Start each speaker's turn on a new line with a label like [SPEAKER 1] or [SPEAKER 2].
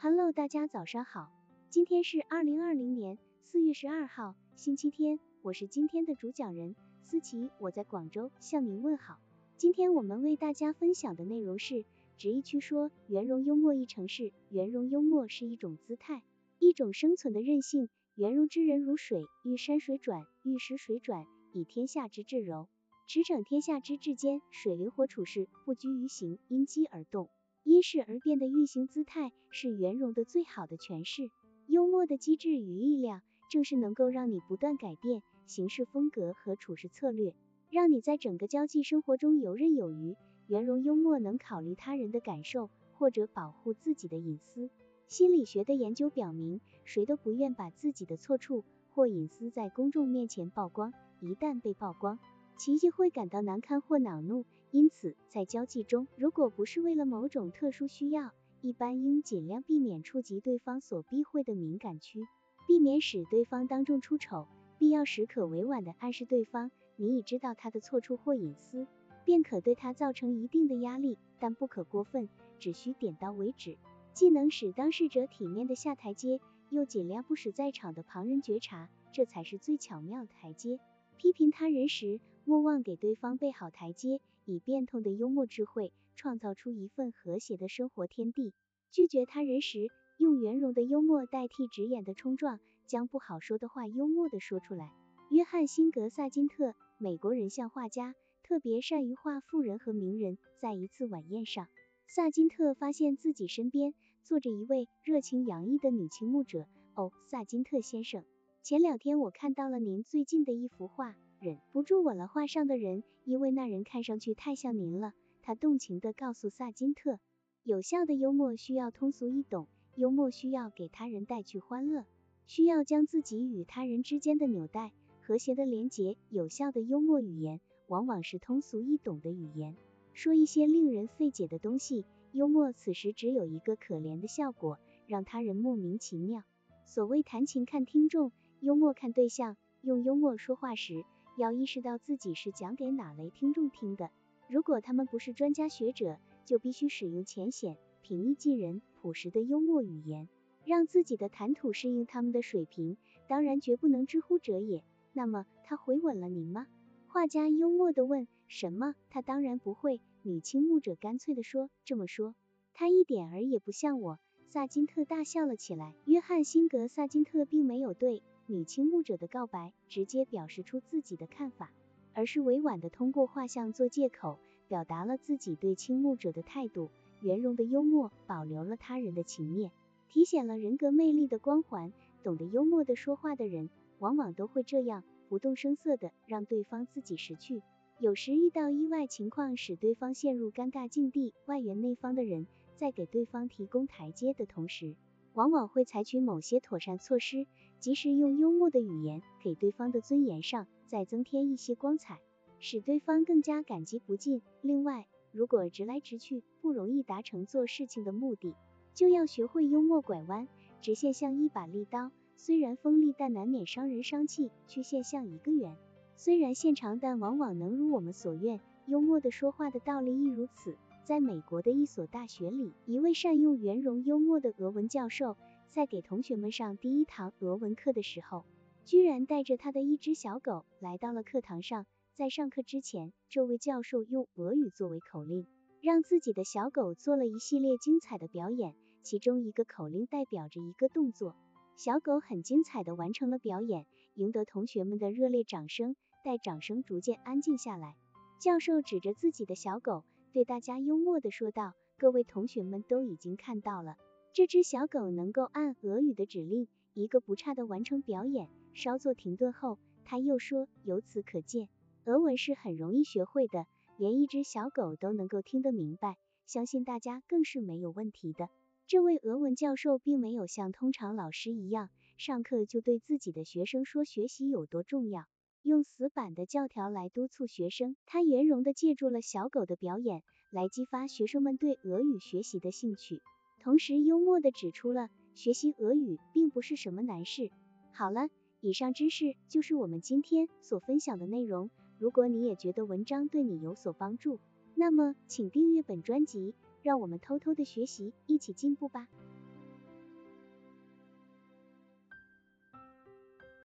[SPEAKER 1] Hello，大家早上好，今天是二零二零年四月十二号，星期天，我是今天的主讲人思琪，我在广州向您问好。今天我们为大家分享的内容是，直译区说圆融幽默一城市，圆融幽默是一种姿态，一种生存的韧性。圆融之人如水，遇山水转，遇石水转，以天下之至柔，驰骋天下之至坚。水灵活处事，不拘于形，因机而动。因势而变的运行姿态是圆融的最好的诠释。幽默的机智与力量，正是能够让你不断改变行事风格和处事策略，让你在整个交际生活中游刃有余。圆融幽默能考虑他人的感受，或者保护自己的隐私。心理学的研究表明，谁都不愿把自己的错处或隐私在公众面前曝光，一旦被曝光，其就会感到难堪或恼怒。因此，在交际中，如果不是为了某种特殊需要，一般应尽量避免触及对方所避讳的敏感区，避免使对方当众出丑。必要时可委婉地暗示对方，你已知道他的错处或隐私，便可对他造成一定的压力，但不可过分，只需点到为止，既能使当事者体面的下台阶，又尽量不使在场的旁人觉察，这才是最巧妙的台阶。批评他人时，莫忘给对方备好台阶。以变通的幽默智慧，创造出一份和谐的生活天地。拒绝他人时，用圆融的幽默代替直言的冲撞，将不好说的话幽默的说出来。约翰辛格萨金特，美国人像画家，特别善于画富人和名人。在一次晚宴上，萨金特发现自己身边坐着一位热情洋溢的女倾慕者。哦，萨金特先生，前两天我看到了您最近的一幅画。忍不住吻了画上的人，因为那人看上去太像您了。他动情地告诉萨金特，有效的幽默需要通俗易懂，幽默需要给他人带去欢乐，需要将自己与他人之间的纽带和谐的连结。有效的幽默语言往往是通俗易懂的语言，说一些令人费解的东西。幽默此时只有一个可怜的效果，让他人莫名其妙。所谓弹琴看听众，幽默看对象。用幽默说话时。要意识到自己是讲给哪类听众听的。如果他们不是专家学者，就必须使用浅显、平易近人、朴实的幽默语言，让自己的谈吐适应他们的水平。当然，绝不能知乎者也。那么，他回吻了您吗？画家幽默地问。什么？他当然不会。女倾慕者干脆地说。这么说，他一点儿也不像我。萨金特大笑了起来。约翰辛格萨金特并没有对。女倾慕者的告白直接表示出自己的看法，而是委婉的通过画像做借口，表达了自己对倾慕者的态度。圆融的幽默保留了他人的情面，体现了人格魅力的光环。懂得幽默的说话的人，往往都会这样，不动声色的让对方自己识趣。有时遇到意外情况，使对方陷入尴尬境地，外圆内方的人，在给对方提供台阶的同时，往往会采取某些妥善措施，及时用幽默的语言给对方的尊严上再增添一些光彩，使对方更加感激不尽。另外，如果直来直去不容易达成做事情的目的，就要学会幽默拐弯。直线像一把利刀，虽然锋利，但难免伤人伤气；曲线像一个圆，虽然线长，但往往能如我们所愿。幽默的说话的道理亦如此。在美国的一所大学里，一位善用圆融幽默的俄文教授，在给同学们上第一堂俄文课的时候，居然带着他的一只小狗来到了课堂上。在上课之前，这位教授用俄语作为口令，让自己的小狗做了一系列精彩的表演。其中一个口令代表着一个动作，小狗很精彩的完成了表演，赢得同学们的热烈掌声。待掌声逐渐安静下来，教授指着自己的小狗。对大家幽默的说道：“各位同学们都已经看到了，这只小狗能够按俄语的指令，一个不差的完成表演。”稍作停顿后，他又说：“由此可见，俄文是很容易学会的，连一只小狗都能够听得明白，相信大家更是没有问题的。”这位俄文教授并没有像通常老师一样，上课就对自己的学生说学习有多重要。用死板的教条来督促学生，他圆融的借助了小狗的表演来激发学生们对俄语学习的兴趣，同时幽默的指出了学习俄语并不是什么难事。好了，以上知识就是我们今天所分享的内容。如果你也觉得文章对你有所帮助，那么请订阅本专辑，让我们偷偷的学习，一起进步吧。